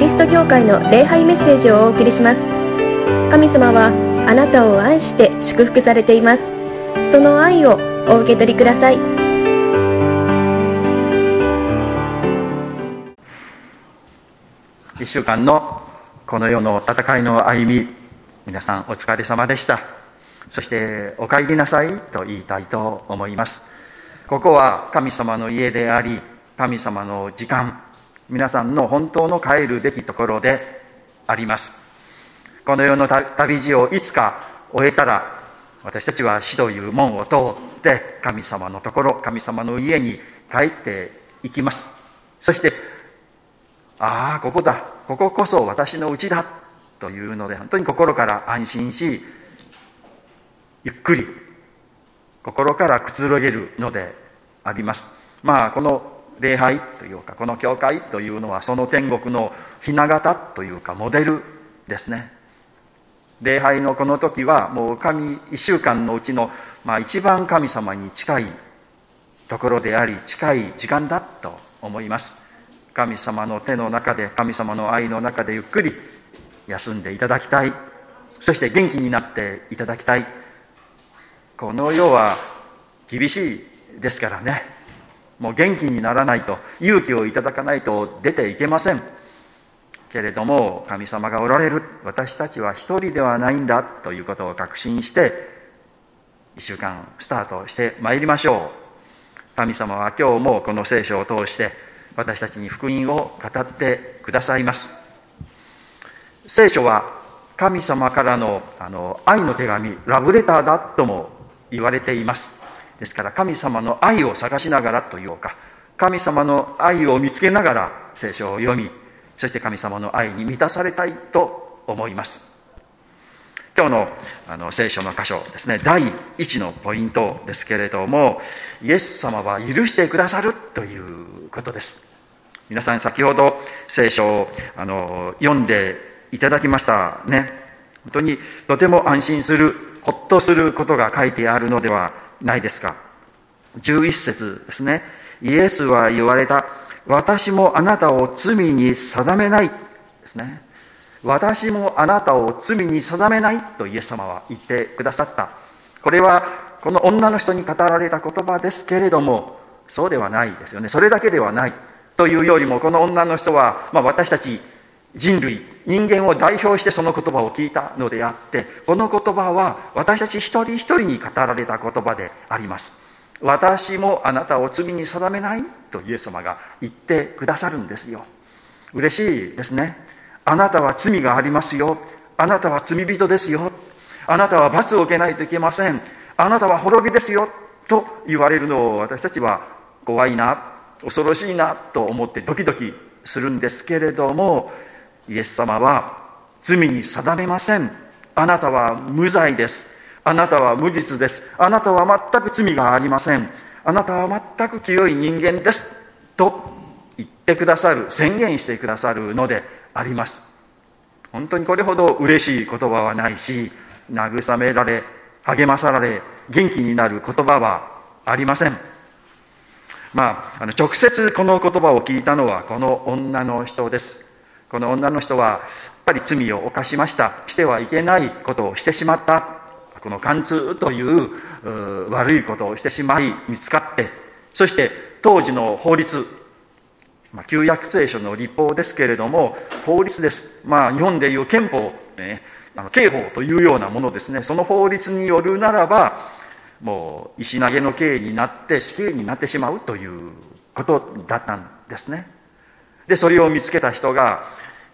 リスト教会の礼拝メッセージをお送りします。神様はあなたを愛して祝福されています。その愛をお受け取りください。1週間のこの世の戦いの歩み皆さんお疲れ様でした。そしてお帰りなさいと言いたいと思います。ここは神様の家であり神様の時間。皆さんの本当の帰るべきところであります。この世の旅路をいつか終えたら私たちは死という門を通って神様のところ神様の家に帰っていきます。そしてああここだ。こここそ私の家だというので本当に心から安心しゆっくり心からくつろげるのであります。まあこの礼拝というかこの教会というのはその天国のひな形というかモデルですね。礼拝のこの時はもう神1週間のうちの、まあ、一番神様に近いところであり近い時間だと思います。神様の手の中で神様の愛の中でゆっくり休んでいただきたい。そして元気になっていただきたい。この世は厳しいですからね。もう元気にならないと勇気をいただかないと出ていけません。けれども神様がおられる。私たちは一人ではないんだということを確信して1週間スタートしてまいりましょう。神様は今日もこの聖書を通して私たちに福音を語ってくださいます。聖書は神様からのあの愛の手紙ラブレターだとも言われています。ですから神様の愛を探しながらというか神様の愛を見つけながら聖書を読みそして神様の愛に満たされたいと思います。今日のあの聖書の箇所ですね第1のポイントですけれどもイエス様は許してくださるということです。皆さん先ほど聖書をあの読んでいただきましたね。本当にとても安心するほっとすることが書いてあるのではないですか？11節ですね。イエスは言われた。私もあなたを罪に定めない。ですね。私もあなたを罪に定めないとイエス様は言ってくださった。これはこの女の人に語られた言葉ですけれどもそうではないですよね。それだけではないというよりもこの女の人は、まあ、私たち人類人間を代表してその言葉を聞いたのであってこの言葉は私たち一人一人に語られた言葉であります。私もあなたを罪に定めないとイエス様が言ってくださるんですよ。嬉しいですね。あなたは罪がありますよ。あなたは罪人ですよ。あなたは罰を受けないといけません。あなたは滅びですよ。と言われるのを私たちは怖いな恐ろしいなと思ってドキドキするんですけれどもイエス様は罪に定めません。あなたは無罪です。あなたは無実です。あなたは全く罪がありません。あなたは全く清い人間です。と言ってくださる。宣言してくださるのであります。本当にこれほど嬉しい言葉はないし慰められ励まされ元気になる言葉はありません。まあ、あの直接この言葉を聞いたのはこの女の人です。この女の人はやっぱり罪を犯しました。してはいけないことをしてしまった。この貫通という悪いことをしてしまい見つかって。そして当時の法律、まあ、旧約聖書の立法ですけれども法律です、まあ、日本でいう憲法、ね、あの刑法というようなものですね。その法律によるならばもう石投げの刑になって死刑になってしまうということだったんですね。でそれを見つけた人が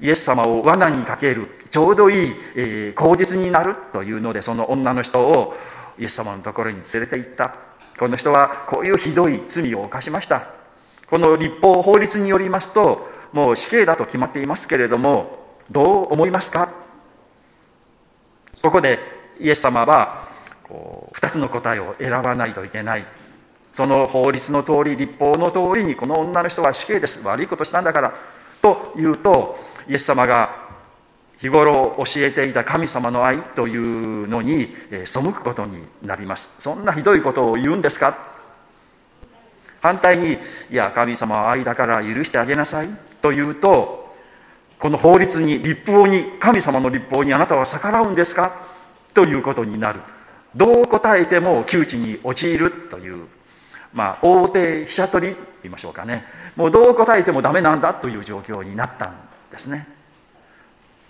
イエス様を罠にかけるちょうどいい、えー、口実になるというのでその女の人をイエス様のところに連れて行った。この人はこういうひどい罪を犯しました。この立法法律によりますともう死刑だと決まっていますけれどもどう思いますか？ここでイエス様はこう2つの答えを選ばないといけない。その法律の通り立法の通りにこの女の人は死刑です。悪いことしたんだから。と言うとイエス様が日頃教えていた神様の愛というのに背くことになります。そんなひどいことを言うんですか？反対にいや神様は愛だから許してあげなさい。と言うとこの法律に立法に神様の立法にあなたは逆らうんですか？ということになる。どう答えても窮地に陥るというまあ大手飛車取りと言いましょうかね。もうどう答えてもダメなんだという状況になったんですね。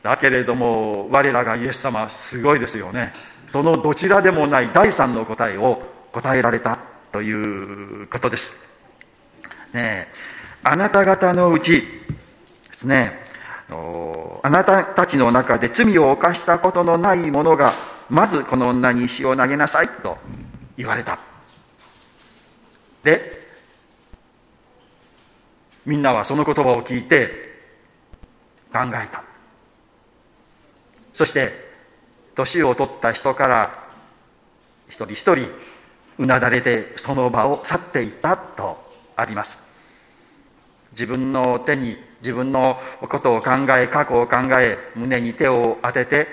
だけれども我らがイエス様すごいですよね。そのどちらでもない第三の答えを答えられたということです。ねあなた方のうちですねあなたたちの中で罪を犯したことのない者がまずこの女に石を投げなさいと言われた。でみんなはその言葉を聞いて考えた。そして年を取った人から一人一人うなだれてその場を去っていったとあります。自分の手に自分のことを考え過去を考え胸に手を当てて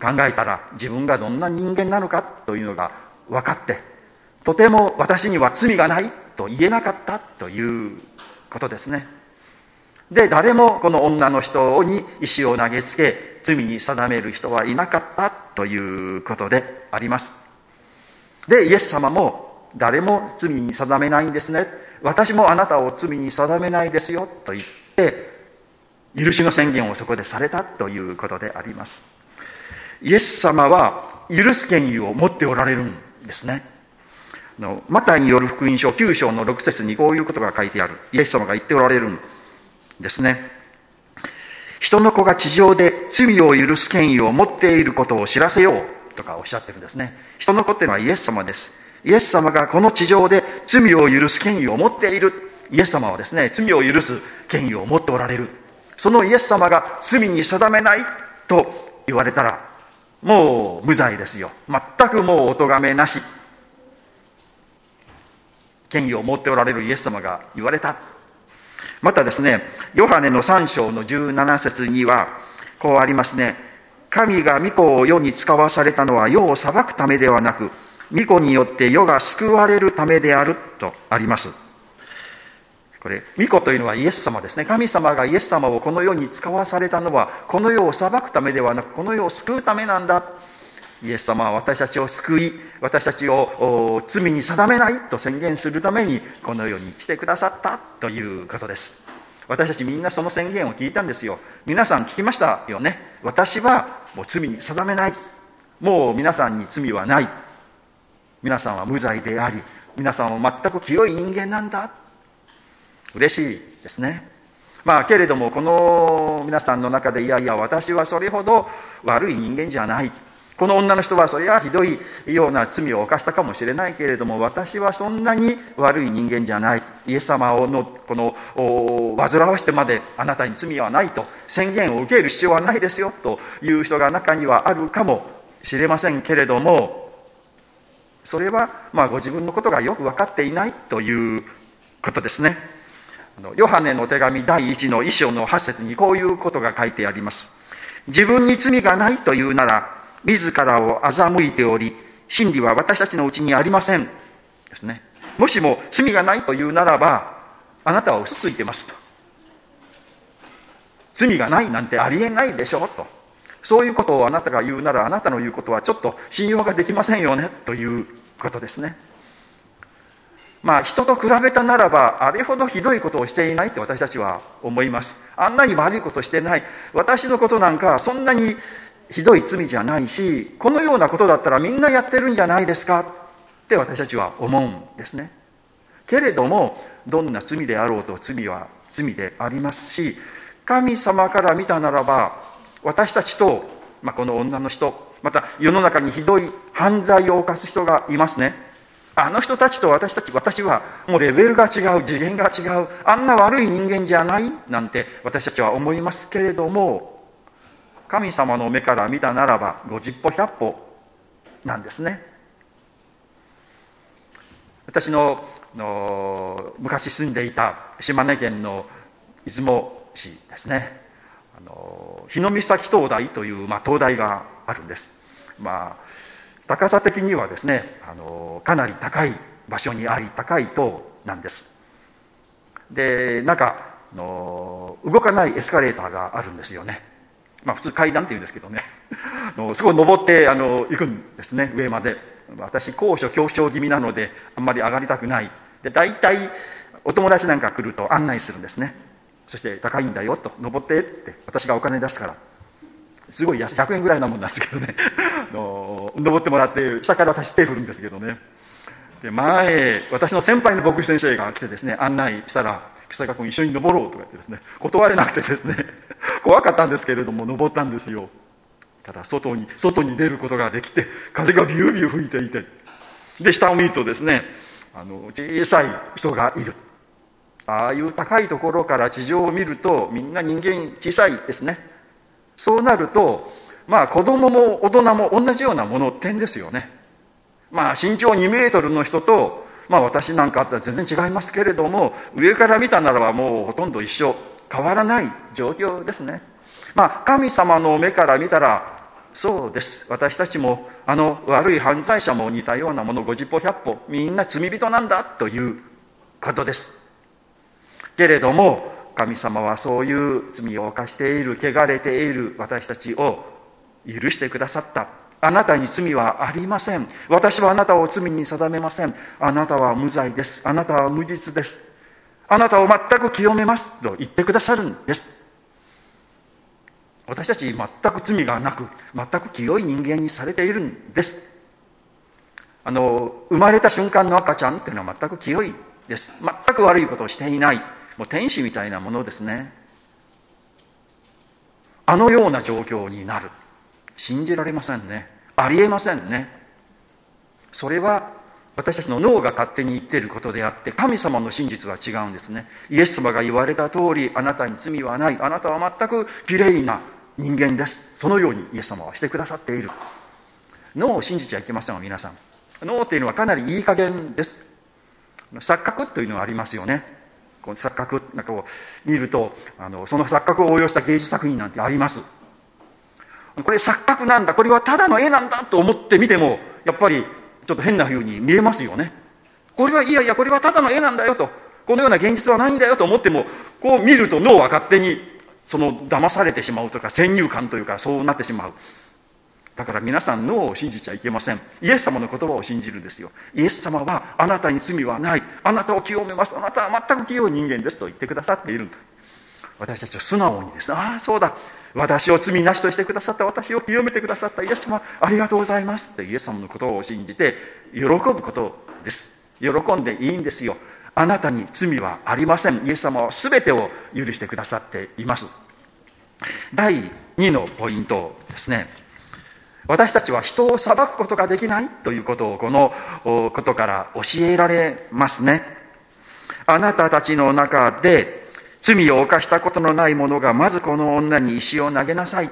考えたら自分がどんな人間なのかというのが分かってとても私には罪がないと言えなかったということですね。で誰もこの女の人に石を投げつけ罪に定める人はいなかったということであります。でイエス様も誰も罪に定めないんですね。私もあなたを罪に定めないですよと言って許しの宣言をそこでされたということであります。イエス様は許す権威を持っておられるんですね。のマタイによる福音書9章の6節にこういうことが書いてある。イエス様が言っておられるんですね。人の子が地上で罪を許す権威を持っていることを知らせようとかおっしゃってるんですね。人の子っていうのはイエス様です。イエス様がこの地上で罪を許す権威を持っている。イエス様はですね罪を許す権威を持っておられる。そのイエス様が罪に定めないと言われたらもう無罪ですよ。全くもうお咎めなし。権威を持っておられるイエス様が言われたまたですねヨハネの3章の17節にはこうありますね神が御子を世に使わされたのは世を裁くためではなく御子によって世が救われるためであるとあります。これ、御子というのはイエス様ですね。神様がイエス様をこの世に使わされたのは、この世を裁くためではなく、この世を救うためなんだ。イエス様は私たちを救い、私たちを罪に定めないと宣言するために、この世に来てくださったということです。私たちみんなその宣言を聞いたんですよ。皆さん聞きましたよね。私はもう罪に定めない。もう皆さんに罪はない。皆さんは無罪であり皆さんは全く清い人間なんだ嬉しいですねまあけれどもこの皆さんの中でいやいや私はそれほど悪い人間じゃないこの女の人はそれはひどいような罪を犯したかもしれないけれども私はそんなに悪い人間じゃない。イエス様をのこの煩わしてまであなたに罪はないと宣言を受ける必要はないですよ。という人が中にはあるかもしれませんけれどもそれはまあご自分のことがよく分かっていないということですね。ヨハネの手紙第1の一章の8節にこういうことが書いてあります。自分に罪がないというなら自らを欺いており真理は私たちのうちにありません。ですね。もしも罪がないというならばあなたは嘘ついてますと。罪がないなんてありえないでしょうと。そういうことをあなたが言うならあなたの言うことはちょっと信用ができませんよねということですね。まあ人と比べたならばあれほどひどいことをしていないって私たちは思います。あんなに悪いことしてない。私のことなんかそんなにひどい罪じゃないしこのようなことだったらみんなやってるんじゃないですかって私たちは思うんですね。けれどもどんな罪であろうと罪は罪でありますし神様から見たならば私たちと、まあ、この女の人また世の中にひどい犯罪を犯す人がいますね。あの人たちと私たち私はもうレベルが違う次元が違うあんな悪い人間じゃないなんて私たちは思いますけれども神様の目から見たならば50歩100歩なんですね。私のの昔住んでいた島根県の出雲市ですね。あの日の岬灯台という、まあ、灯台があるんです、まあ、高さ的にはですねあのかなり高い場所にあり高い塔なんです。でなんかの動かないエスカレーターがあるんですよね。まあ普通階段っていうんですけどね。のそこを登ってあの行くんですね。上まで。私高所恐怖症気味なのであんまり上がりたくない。で大体お友達なんか来ると案内するんですね。そして高いんだよと。登ってって私がお金出すから。すごい安い。100円ぐらいなもんなんですけどね。の登ってもらって下から私手振るんですけどね。で前私の先輩の牧師先生が来てですね案内したら草坂君一緒に登ろうとか言ってですね断れなくてですね。怖かったんですけれども登ったんですよ。ただ外に外に出ることができて風がビュービュー吹いていて。で下を見るとですねあの小さい人がいる。ああいう高いところから地上を見るとみんな人間小さいですね。そうなるとまあ子供も大人も同じようなもの点ですよね。まあ身長2メートルの人とまあ私なんかあったら全然違いますけれども上から見たならばもうほとんど一緒。変わらない状況ですね。まあ神様の目から見たらそうです。私たちもあの悪い犯罪者も似たようなもの50歩100歩みんな罪人なんだということです。けれども神様はそういう罪を犯している汚れている私たちを許してくださった。あなたに罪はありません。私はあなたを罪に定めません。あなたは無罪です。あなたは無実です。あなたを全く清めます。と言ってくださるんです。私たち全く罪がなく全く清い人間にされているんです。あの生まれた瞬間の赤ちゃんっていうのは全く清いです。全く悪いことをしていない。もう天使みたいなものですね。あのような状況になる。信じられませんね。ありえませんね。それは私たちの脳が勝手に言っていることであって神様の真実は違うんですね。イエス様が言われた通りあなたに罪はない。あなたは全くきれいな人間です。そのようにイエス様はしてくださっている。脳を信じちゃいけません皆さん。脳っていうのはかなりいい加減です。錯覚というのがありますよね。この錯覚なんかを見るとあのその錯覚を応用した芸術作品なんてあります。これ錯覚なんだ。これはただの絵なんだと思って見てもやっぱりちょっと変な風に見えますよね。これはいやいやこれはただの絵なんだよと。このような現実はないんだよと思ってもこう見ると脳は勝手にその騙されてしまうとか先入観というかそうなってしまう。だから皆さん脳を信じちゃいけません。イエス様の言葉を信じるんですよ。イエス様はあなたに罪はない。あなたを清めます。あなたは全く清い人間ですと言ってくださっている。私たちは素直にです。ああそうだ。私を罪なしとしてくださった私を清めてくださった。イエス様ありがとうございます。ってイエス様のことを信じて喜ぶことです。喜んでいいんですよ。あなたに罪はありません。イエス様は全てを許してくださっています。第2のポイントですね。私たちは人を裁くことができない。ということをこのことから教えられますね。あなたたちの中で罪を犯したことのない者がまずこの女に石を投げなさい。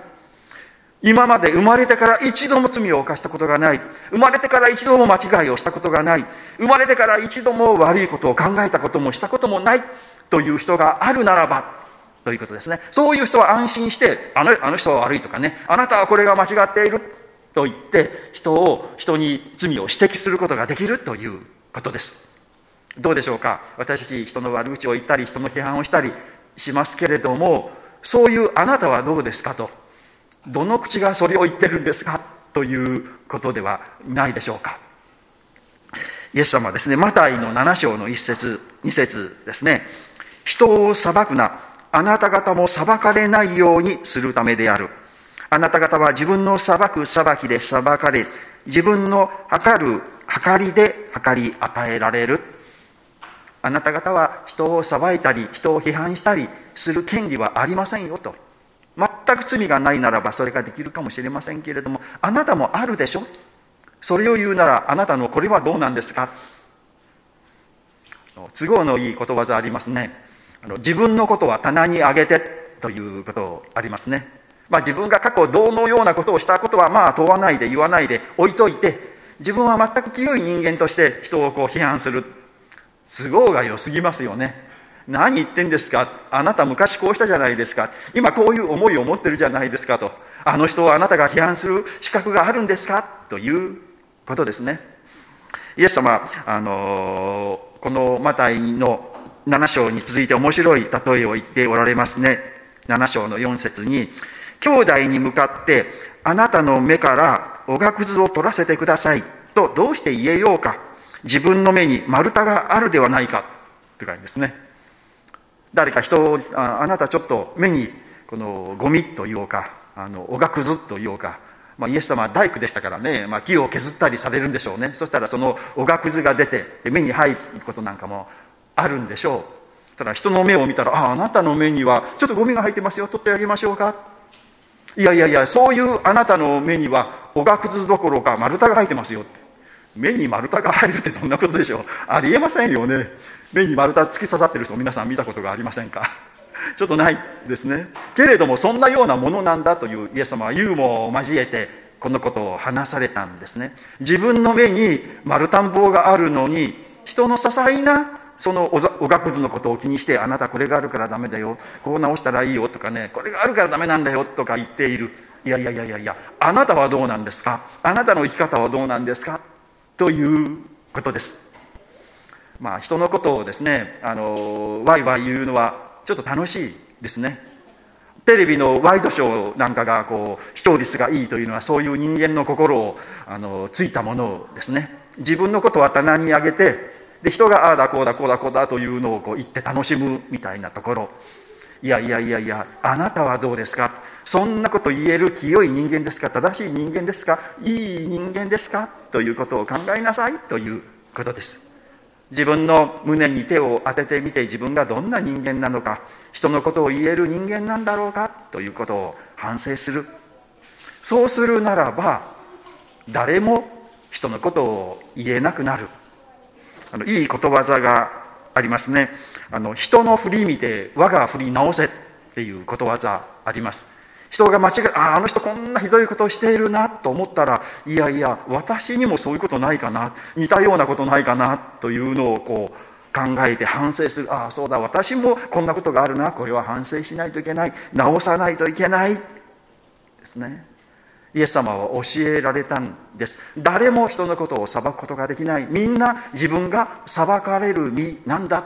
今まで生まれてから一度も罪を犯したことがない。生まれてから一度も間違いをしたことがない。生まれてから一度も悪いことを考えたこともしたこともない。という人があるならば。ということですね。そういう人は安心してあのあの人は悪いとかね。あなたはこれが間違っている。と言って人を人に罪を指摘することができるということです。どうでしょうか？私たち人の悪口を言ったり人の批判をしたりしますけれどもそういうあなたはどうですかと？どの口がそれを言ってるんですか？ということではないでしょうか？イエス様はですねマタイの7章の1節2節ですね。人を裁くなあなた方も裁かれないようにするためである。あなた方は自分の裁く裁きで裁かれ、自分の測る測りで測り与えられる。あなた方は人を裁いたり、人を批判したりする権利はありませんよと。全く罪がないならばそれができるかもしれませんけれども、あなたもあるでしょ？それを言うならあなたのこれはどうなんですか？都合のいいことわざありますね。あの自分のことは棚にあげてということありますね。まあ、自分が過去どのようなことをしたことはまあ問わないで言わないで置いといて自分は全く清い人間として人をこう批判する都合が良すぎますよね。何言ってんですか？あなた昔こうしたじゃないですか。今こういう思いを持ってるじゃないですかと。あの人をあなたが批判する資格があるんですか？ということですね。イエス様あのこのマタイの7章に続いて面白い例えを言っておられますね。7章の4節に、兄弟に向かって、あなたの目からおがくずを取らせてくださいとどうして言えようか？自分の目に丸太があるではないか。って感じですね。誰か人を、あなたちょっと目にこのゴミというか、あの、おがくずというか、まあ、イエス様は大工でしたからね、まあ、木を削ったりされるんでしょうね。そしたらそのおがくずが出て、目に入ることなんかもあるんでしょう。ただ人の目を見たら、ああ、あなたの目にはちょっとゴミが入ってますよ、取ってあげましょうか。いやいやいや、そういうあなたの目にはおがくずどころか丸太が入ってますよ。目に丸太が入るってどんなことでしょう？ありえませんよね。目に丸太突き刺さってる人皆さん見たことがありませんか？ちょっとないですね。けれどもそんなようなものなんだというイエス様はユーモアを交えてこのことを話されたんですね。自分の目に丸太んぼがあるのに人の些細なそのおがくずのことを気にしてあなたこれがあるからダメだよ。こう直したらいいよとかね。これがあるからダメなんだよとか言っている。いやいやいやいやいやあなたはどうなんですか？あなたの生き方はどうなんですか？ということです。まあ、人のことをですねあのワイワイ言うのはちょっと楽しいですね。テレビのワイドショーなんかがこう視聴率がいいというのはそういう人間の心をあのついたものですね。自分のことは棚に上げてで人がああだこうだこうだこうだというのをこう言って楽しむみたいなところ。いやいやいやいやあなたはどうですか？そんなこと言える清い人間ですか正しい人間ですか？いい人間ですか？ということを考えなさいということです。自分の胸に手を当ててみて自分がどんな人間なのか？人のことを言える人間なんだろうか？ということを反省する。そうするならば誰も人のことを言えなくなる。あのいいことわざがありますね。あの人の振り見て我が振り直せっていうことわざあります。人が間違えああの人こんなひどいことをしているなと思ったらいやいや私にもそういうことないかな似たようなことないかなというのをこう考えて反省する。ああそうだ私もこんなことがあるなこれは反省しないといけない直さないといけないですね。イエス様は教えられたんです。誰も人のことを裁くことができない。みんな自分が裁かれる身なんだ。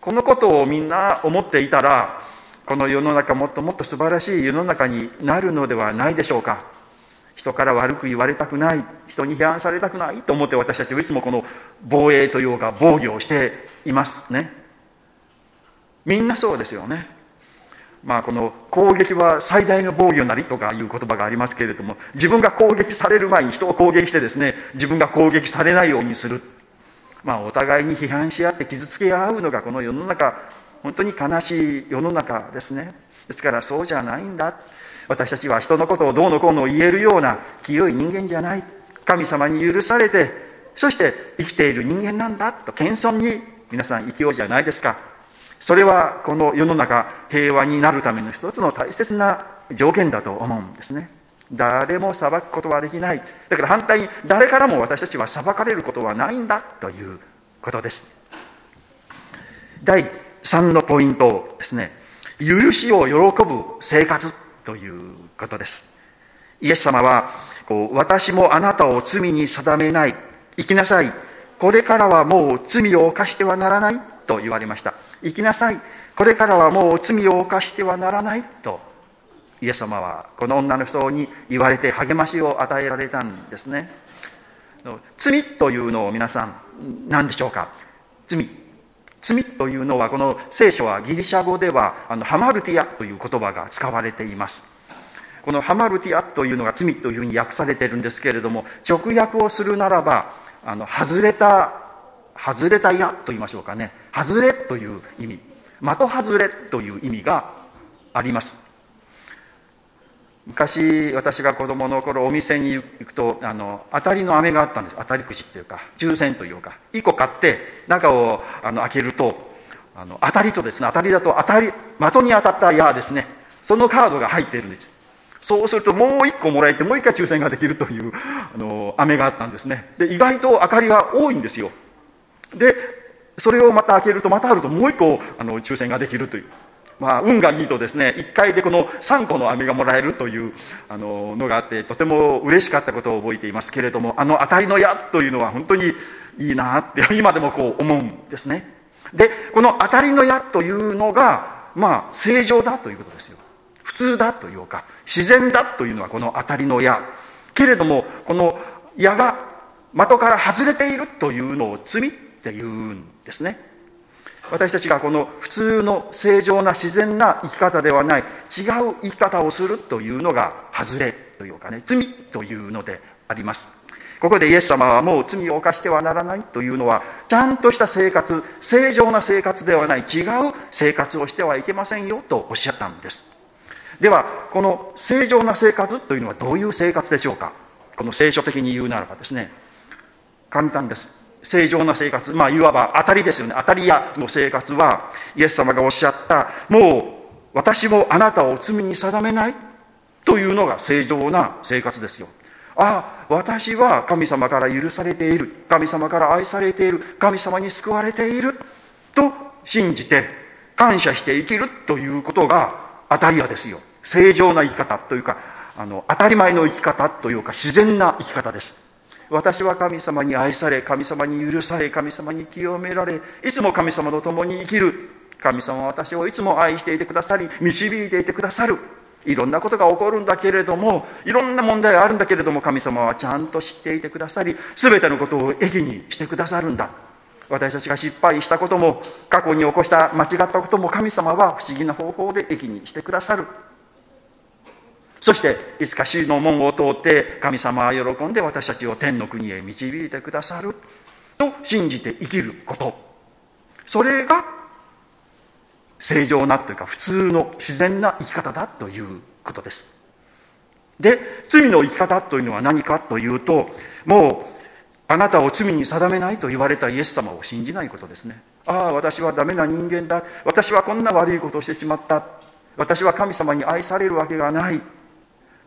このことをみんな思っていたらこの世の中もっともっと素晴らしい世の中になるのではないでしょうか。人から悪く言われたくない。人に批判されたくない。と思って私たちはいつもこの防衛というか防御をしていますね。みんなそうですよね。まあこの攻撃は最大の防御なりとかいう言葉がありますけれども自分が攻撃される前に人を攻撃してですね自分が攻撃されないようにする。まあお互いに批判し合って傷つけ合うのがこの世の中本当に悲しい世の中ですね。ですからそうじゃないんだ。私たちは人のことをどうのこうの言えるような清い人間じゃない。神様に許されてそして生きている人間なんだ。と謙遜に皆さん生きようじゃないですか。それはこの世の中平和になるための一つの大切な条件だと思うんですね。誰も裁くことはできない。だから反対に誰からも私たちは裁かれることはないんだということです。第3のポイントですね許しを喜ぶ生活ということです。イエス様はこう私もあなたを罪に定めない生きなさい。これからはもう罪を犯してはならないと言われました。生きなさい。これからはもう罪を犯してはならないとイエス様はこの女の人に言われて励ましを与えられたんですね。罪というのを皆さん何でしょうか？罪。罪というのはこの聖書はギリシャ語ではあのハマルティアという言葉が使われています。このハマルティアというのが罪というふうに訳されているんですけれども直訳をするならばあの外れた外れた矢と言いましょうかね。外れという意味。的外れという意味があります。昔私が子供の頃お店に行くとあの当たりの飴があったんです。当たりくじっていうか抽選というか。1個買って中をあの開けるとあの当たりとですね当たりだと当たり的に当たった矢ですね。そのカードが入っているんです。そうするともう1個もらえてもう1回抽選ができるというあの飴があったんですね。で意外と明かりが多いんですよ。でそれをまた開けるとまたあるともう1個あの抽選ができるという。まあ、運がいいとですね1回でこの3個の飴がもらえるというあののがあってとても嬉しかったことを覚えていますけれどもあの当たりの矢というのは本当にいいなって今でもこう思うんですね。でこの当たりの矢というのがまあ正常だということですよ。普通だというか自然だというのはこの当たりの矢。けれどもこの矢が的から外れているというのを罪って言うんですね。私たちがこの普通の正常な自然な生き方ではない違う生き方をするというのが外れというかね罪というのであります。ここでイエス様はもう罪を犯してはならないというのはちゃんとした生活正常な生活ではない違う生活をしてはいけませんよとおっしゃったんです。ではこの正常な生活というのはどういう生活でしょうか。この聖書的に言うならばですね簡単です。正常な生活まあいわば当たりですよね。当たり屋の生活はイエス様がおっしゃったもう私もあなたを罪に定めないというのが正常な生活ですよ。ああ私は神様から許されている神様から愛されている神様に救われていると信じて感謝して生きるということが当たり屋ですよ。正常な生き方というかあの当たり前の生き方というか自然な生き方です。私は神様に愛され神様に許され神様に清められいつも神様と共に生きる。神様は私をいつも愛していてくださり導いていてくださる。いろんなことが起こるんだけれどもいろんな問題があるんだけれども神様はちゃんと知っていてくださり全てのことを益にしてくださるんだ。私たちが失敗したことも過去に起こした間違ったことも神様は不思議な方法で益にしてくださる。そしていつか死の門を通って神様は喜んで私たちを天の国へ導いてくださると信じて生きること。それが正常なというか普通の自然な生き方だということです。で罪の生き方というのは何かというともうあなたを罪に定めないと言われたイエス様を信じないことですね。ああ私はダメな人間だ。私はこんな悪いことをしてしまった。私は神様に愛されるわけがない。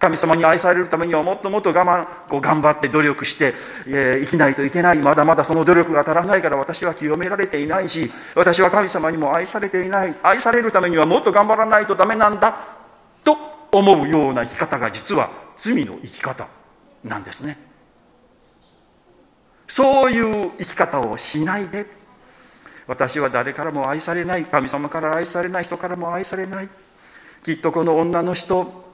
神様に愛されるためにはもっともっと我慢こう頑張って努力して、えー、生きないといけない。まだまだその努力が足らないから私は清められていないし私は神様にも愛されていない。愛されるためにはもっと頑張らないとダメなんだと思うような生き方が実は罪の生き方なんですね。そういう生き方をしないで私は誰からも愛されない。神様から愛されない。人からも愛されない。きっとこの女の人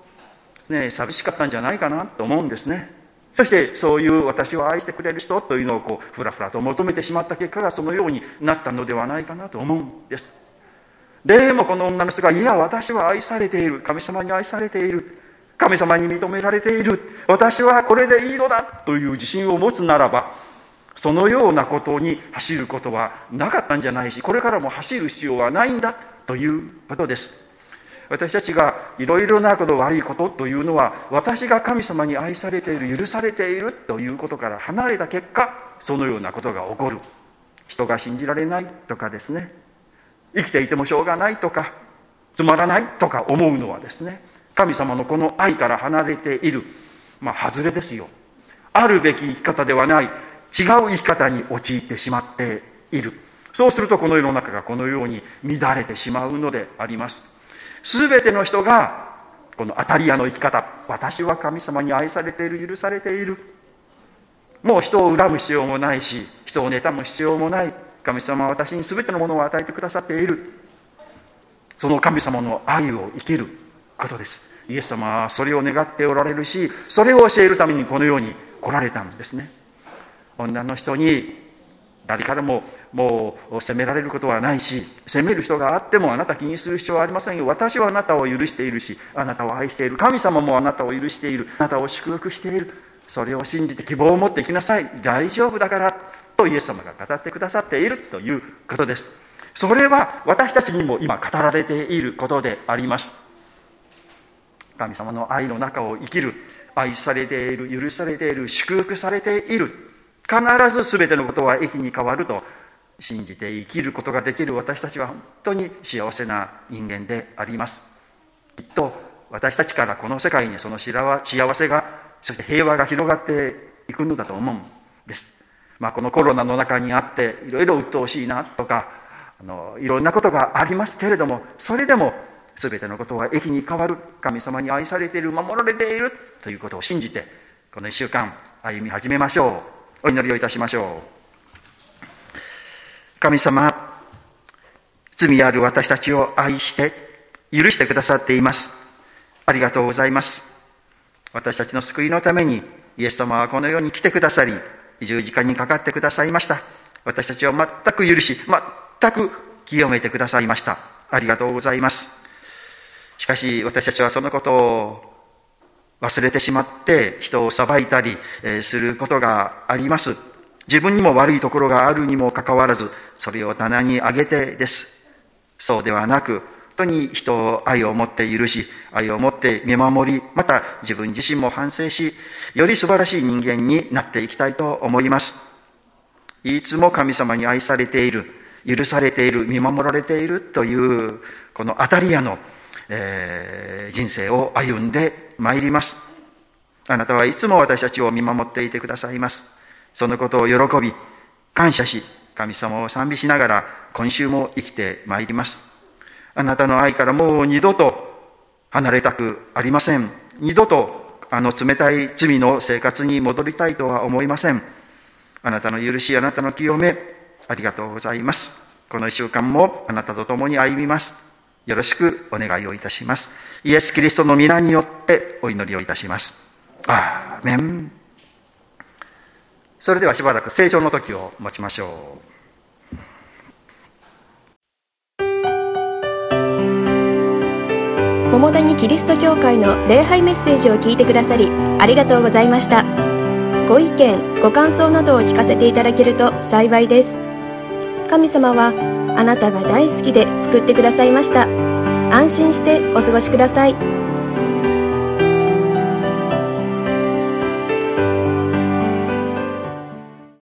ね、寂しかったんじゃないかなと思うんですね。そしてそういう私を愛してくれる人というのをこうふらふらと求めてしまった結果がそのようになったのではないかなと思うんです。でもこの女の人が、いや、私は愛されている。神様に愛されている。神様に認められている。私はこれでいいのだという自信を持つならば、そのようなことに走ることはなかったんじゃないし、これからも走る必要はないんだということです。私たちがいろいろなこと悪いことというのは私が神様に愛されている許されているということから離れた結果そのようなことが起こる。人が信じられないとかですね。生きていてもしょうがないとかつまらないとか思うのはですね神様のこの愛から離れているまあ外れですよ。あるべき生き方ではない違う生き方に陥ってしまっている。そうするとこの世の中がこのように乱れてしまうのであります。全ての人がこの当たり屋の生き方私は神様に愛されている許されている。もう人を恨む必要もないし人を妬む必要もない。神様は私に全てのものを与えてくださっている。その神様の愛を生きることです。イエス様はそれを願っておられるしそれを教えるためにこのように来られたんですね。女の人に誰からももう責められることはないし責める人があってもあなた気にする必要はありませんよ。私はあなたを許しているしあなたを愛している。神様もあなたを許している。あなたを祝福している。それを信じて希望を持っていきなさい。大丈夫だからとイエス様が語ってくださっているということです。それは私たちにも今語られていることであります。神様の愛の中を生きる愛されている許されている祝福されている。必ず全てのことは益に変わると信じて生きることができる私たちは本当に幸せな人間であります。きっと私たちからこの世界にその幸せがそして平和が広がっていくのだと思うんです、まあ、このコロナの中にあっていろいろ鬱陶しいなとかあのいろんなことがありますけれどもそれでも全てのことは益に変わる神様に愛されている守られているということを信じてこの1週間歩み始めましょう。お祈りをいたしましょう神様罪ある私たちを愛して許してくださっています。ありがとうございます。私たちの救いのためにイエス様はこの世に来てくださり、十字架にかかってくださいました。私たちを全く許し、全く清めてくださいました。ありがとうございます。しかし私たちはそのことを忘れてしまって人を裁いたりすることがあります。自分にも悪いところがあるにもかかわらず、それを棚に上げてです。そうではなく、本当に人を愛を持って許し、愛を持って見守り、また自分自身も反省し、より素晴らしい人間になっていきたいと思います。いつも神様に愛されている、許されている、見守られているという、この当たり屋の、えー、人生を歩んでまいります。あなたはいつも私たちを見守っていてくださいます。そのことを喜び、感謝し、神様を賛美しながら今週も生きてまいります。あなたの愛からもう二度と離れたくありません。二度とあの冷たい罪の生活に戻りたいとは思いません。あなたの許し、あなたの清め、ありがとうございます。この一週間もあなたと共に歩みます。よろしくお願いをいたします。イエス・キリストの皆によってお祈りをいたします。アーメン。それではしばらく成長の時を持ちましょう。桃谷キリスト教会の礼拝メッセージを聞いてくださりありがとうございましたご意見ご感想などを聞かせていただけると幸いです神様はあなたが大好きで救ってくださいました安心してお過ごしください。